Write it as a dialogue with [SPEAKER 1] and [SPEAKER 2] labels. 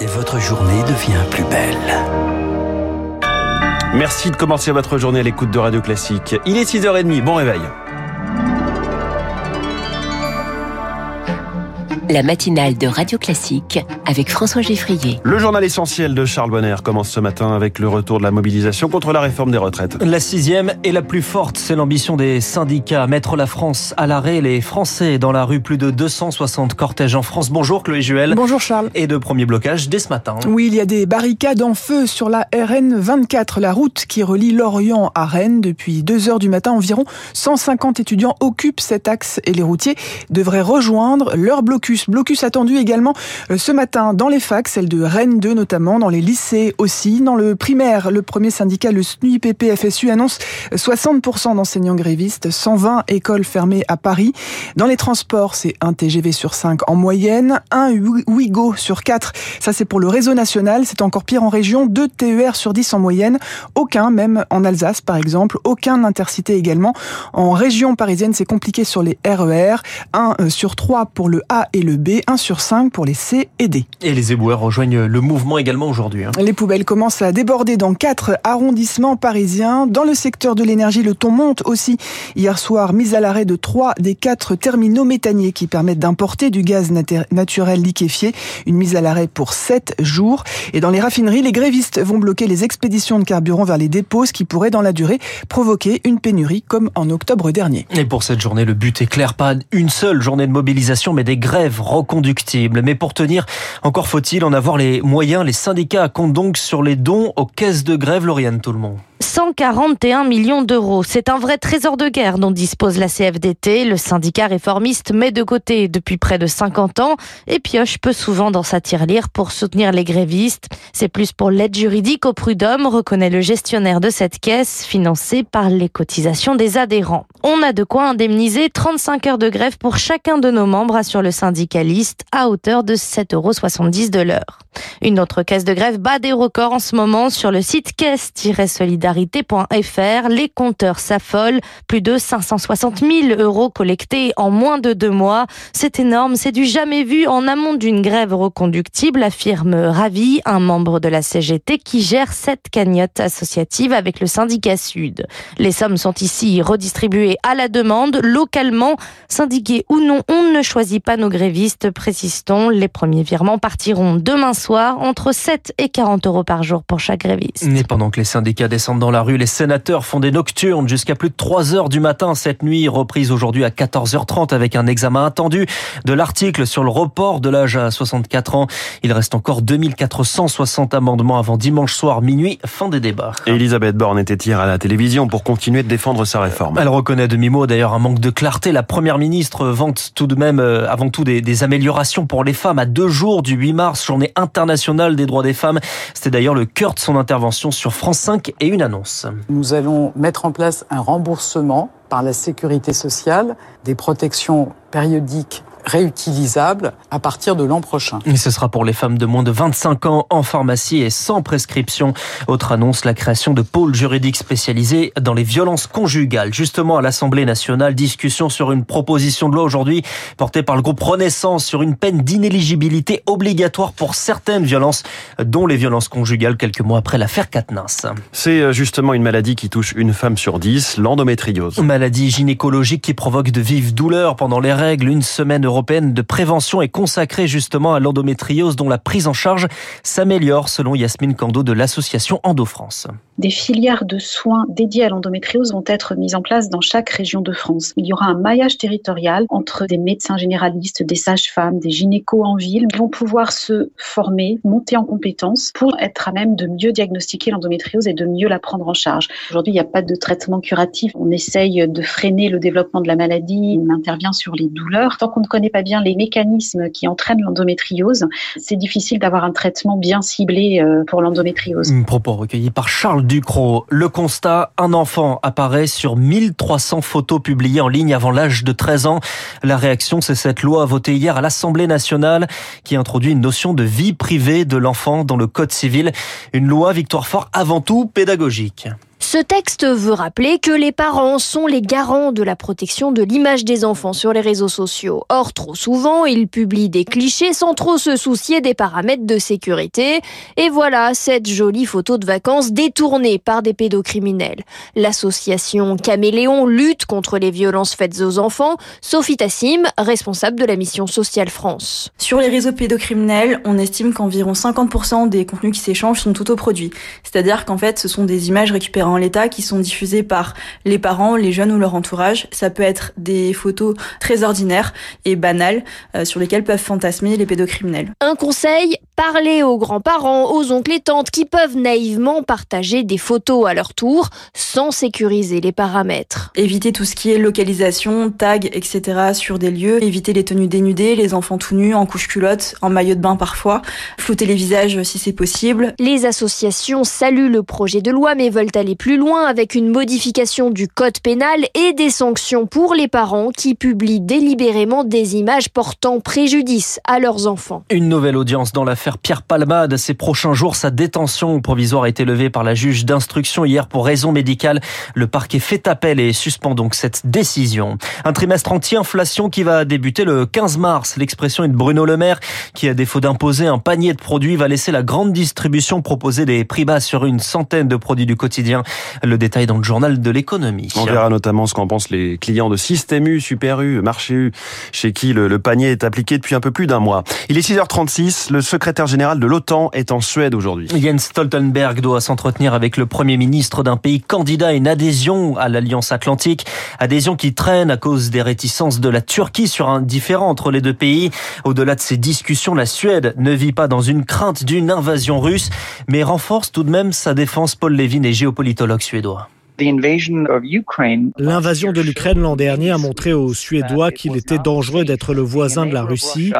[SPEAKER 1] et votre journée devient plus belle.
[SPEAKER 2] Merci de commencer votre journée à l'écoute de Radio Classique. Il est 6h30, bon réveil.
[SPEAKER 3] La matinale de Radio Classique avec François Geffrier.
[SPEAKER 2] Le journal essentiel de Charles Bonner commence ce matin avec le retour de la mobilisation contre la réforme des retraites.
[SPEAKER 4] La sixième et la plus forte, c'est l'ambition des syndicats. Mettre la France à l'arrêt, les Français dans la rue, plus de 260 cortèges en France. Bonjour Chloé Juel.
[SPEAKER 5] Bonjour Charles.
[SPEAKER 4] Et de premiers blocages dès ce matin.
[SPEAKER 5] Oui, il y a des barricades en feu sur la RN 24, la route qui relie Lorient à Rennes. Depuis 2 heures du matin environ, 150 étudiants occupent cet axe et les routiers devraient rejoindre leur blocus blocus. attendu également euh, ce matin dans les facs, celle de Rennes 2 notamment, dans les lycées aussi. Dans le primaire, le premier syndicat, le SNUIPP-FSU, annonce 60% d'enseignants grévistes, 120 écoles fermées à Paris. Dans les transports, c'est un TGV sur 5 en moyenne, un Ouigo sur 4. Ça, c'est pour le réseau national. C'est encore pire en région, 2 TER sur 10 en moyenne. Aucun, même en Alsace par exemple, aucun intercité également. En région parisienne, c'est compliqué sur les RER, 1 euh, sur 3 pour le A et le B, 1 sur 5 pour les C et D.
[SPEAKER 4] Et les éboueurs rejoignent le mouvement également aujourd'hui. Hein.
[SPEAKER 5] Les poubelles commencent à déborder dans quatre arrondissements parisiens. Dans le secteur de l'énergie, le ton monte aussi. Hier soir, mise à l'arrêt de trois des quatre terminaux méthaniers qui permettent d'importer du gaz naturel liquéfié. Une mise à l'arrêt pour 7 jours. Et dans les raffineries, les grévistes vont bloquer les expéditions de carburant vers les dépôts, ce qui pourrait dans la durée provoquer une pénurie comme en octobre dernier.
[SPEAKER 4] Et pour cette journée, le but est clair, pas une seule journée de mobilisation, mais des grèves reconductible. Mais pour tenir, encore faut-il en avoir les moyens. Les syndicats comptent donc sur les dons aux caisses de grève, Lauriane, tout.
[SPEAKER 6] 141 millions d'euros. C'est un vrai trésor de guerre dont dispose la CFDT. Le syndicat réformiste met de côté depuis près de 50 ans et pioche peu souvent dans sa tirelire pour soutenir les grévistes. C'est plus pour l'aide juridique au prud'homme, reconnaît le gestionnaire de cette caisse, financée par les cotisations des adhérents. On a de quoi indemniser 35 heures de grève pour chacun de nos membres, assure le syndicaliste, à hauteur de 7,70 euros de l'heure. Une autre caisse de grève bat des records en ce moment sur le site Les compteurs s'affolent. Plus de 560 000 euros collectés en moins de deux mois. C'est énorme, c'est du jamais vu en amont d'une grève reconductible, affirme Ravi, un membre de la CGT qui gère cette cagnotte associative avec le syndicat Sud. Les sommes sont ici redistribuées à la demande, localement. Syndiqués ou non, on ne choisit pas nos grévistes, précise-t-on. Les premiers virements partiront demain soir, entre 7 et 40 euros par jour pour chaque gréviste.
[SPEAKER 4] Et pendant que les syndicats descendent dans la rue, les sénateurs font des nocturnes jusqu'à plus de 3 heures du matin cette nuit, reprise aujourd'hui à 14h30 avec un examen attendu de l'article sur le report de l'âge à 64 ans. Il reste encore 2460 amendements avant dimanche soir minuit, fin des débats.
[SPEAKER 2] Et Elisabeth Borne était hier à la télévision pour continuer de défendre sa réforme.
[SPEAKER 4] Elle reconnaît demi-mot d'ailleurs un manque de clarté. La première ministre vante tout de même euh, avant tout des, des améliorations pour les femmes à deux jours du 8 mars, journée internationale international des droits des femmes. C'était d'ailleurs le cœur de son intervention sur France 5 et une annonce.
[SPEAKER 7] Nous allons mettre en place un remboursement par la sécurité sociale des protections périodiques réutilisable à partir de l'an prochain.
[SPEAKER 4] Et ce sera pour les femmes de moins de 25 ans en pharmacie et sans prescription. Autre annonce, la création de pôles juridiques spécialisés dans les violences conjugales. Justement, à l'Assemblée nationale, discussion sur une proposition de loi aujourd'hui portée par le groupe Renaissance sur une peine d'inéligibilité obligatoire pour certaines violences, dont les violences conjugales quelques mois après l'affaire Katnins.
[SPEAKER 2] C'est euh, justement une maladie qui touche une femme sur dix, l'endométriose.
[SPEAKER 4] Maladie gynécologique qui provoque de vives douleurs pendant les règles. Une semaine européenne de prévention est consacrée justement à l'endométriose dont la prise en charge s'améliore selon Yasmine Kando de l'association Endo-France.
[SPEAKER 8] Des filières de soins dédiées à l'endométriose vont être mises en place dans chaque région de France. Il y aura un maillage territorial entre des médecins généralistes, des sages-femmes, des gynécos en ville vont pouvoir se former, monter en compétences pour être à même de mieux diagnostiquer l'endométriose et de mieux la prendre en charge. Aujourd'hui, il n'y a pas de traitement curatif. On essaye de freiner le développement de la maladie, on intervient sur les douleurs. Tant qu'on ne connaît pas bien les mécanismes qui entraînent l'endométriose, c'est difficile d'avoir un traitement bien ciblé euh, pour l'endométriose.
[SPEAKER 4] Propos recueillis par Charles Ducrot. Le constat, un enfant apparaît sur 1300 photos publiées en ligne avant l'âge de 13 ans. La réaction, c'est cette loi votée hier à l'Assemblée nationale qui introduit une notion de vie privée de l'enfant dans le Code civil. Une loi, Victoire Fort, avant tout pédagogique.
[SPEAKER 9] Ce texte veut rappeler que les parents sont les garants de la protection de l'image des enfants sur les réseaux sociaux. Or, trop souvent, ils publient des clichés sans trop se soucier des paramètres de sécurité. Et voilà cette jolie photo de vacances détournée par des pédocriminels. L'association Caméléon lutte contre les violences faites aux enfants. Sophie Tassim, responsable de la mission sociale France.
[SPEAKER 10] Sur les réseaux pédocriminels, on estime qu'environ 50% des contenus qui s'échangent sont autoproduits. C'est-à-dire qu'en fait, ce sont des images récupérées en qui sont diffusées par les parents, les jeunes ou leur entourage. Ça peut être des photos très ordinaires et banales euh, sur lesquelles peuvent fantasmer les pédocriminels.
[SPEAKER 9] Un conseil, parlez aux grands-parents, aux oncles et tantes qui peuvent naïvement partager des photos à leur tour sans sécuriser les paramètres.
[SPEAKER 10] Éviter tout ce qui est localisation, tag, etc. sur des lieux. Éviter les tenues dénudées, les enfants tout nus, en couche culotte, en maillot de bain parfois. Flouter les visages si c'est possible.
[SPEAKER 9] Les associations saluent le projet de loi mais veulent aller plus loin avec une modification du code pénal et des sanctions pour les parents qui publient délibérément des images portant préjudice à leurs enfants.
[SPEAKER 4] Une nouvelle audience dans Pierre Palmade. Ces prochains jours, sa détention provisoire a été levée par la juge d'instruction hier pour raison médicale. Le parquet fait appel et suspend donc cette décision. Un trimestre anti-inflation qui va débuter le 15 mars. L'expression est de Bruno Le Maire qui, à défaut d'imposer un panier de produits, va laisser la grande distribution proposer des prix bas sur une centaine de produits du quotidien. Le détail dans le journal de l'économie.
[SPEAKER 2] On verra notamment ce qu'en pensent les clients de Système U, Super U, Marché U, chez qui le, le panier est appliqué depuis un peu plus d'un mois. Il est 6h36, le secrétaire général de l'OTAN est en Suède aujourd'hui.
[SPEAKER 4] Jens Stoltenberg doit s'entretenir avec le premier ministre d'un pays candidat à une adhésion à l'Alliance Atlantique. Adhésion qui traîne à cause des réticences de la Turquie sur un différend entre les deux pays. Au-delà de ces discussions, la Suède ne vit pas dans une crainte d'une invasion russe, mais renforce tout de même sa défense. Paul Levin est géopolitologue suédois.
[SPEAKER 11] L'invasion de l'Ukraine l'an dernier a montré aux Suédois qu'il était dangereux d'être le voisin de la Russie.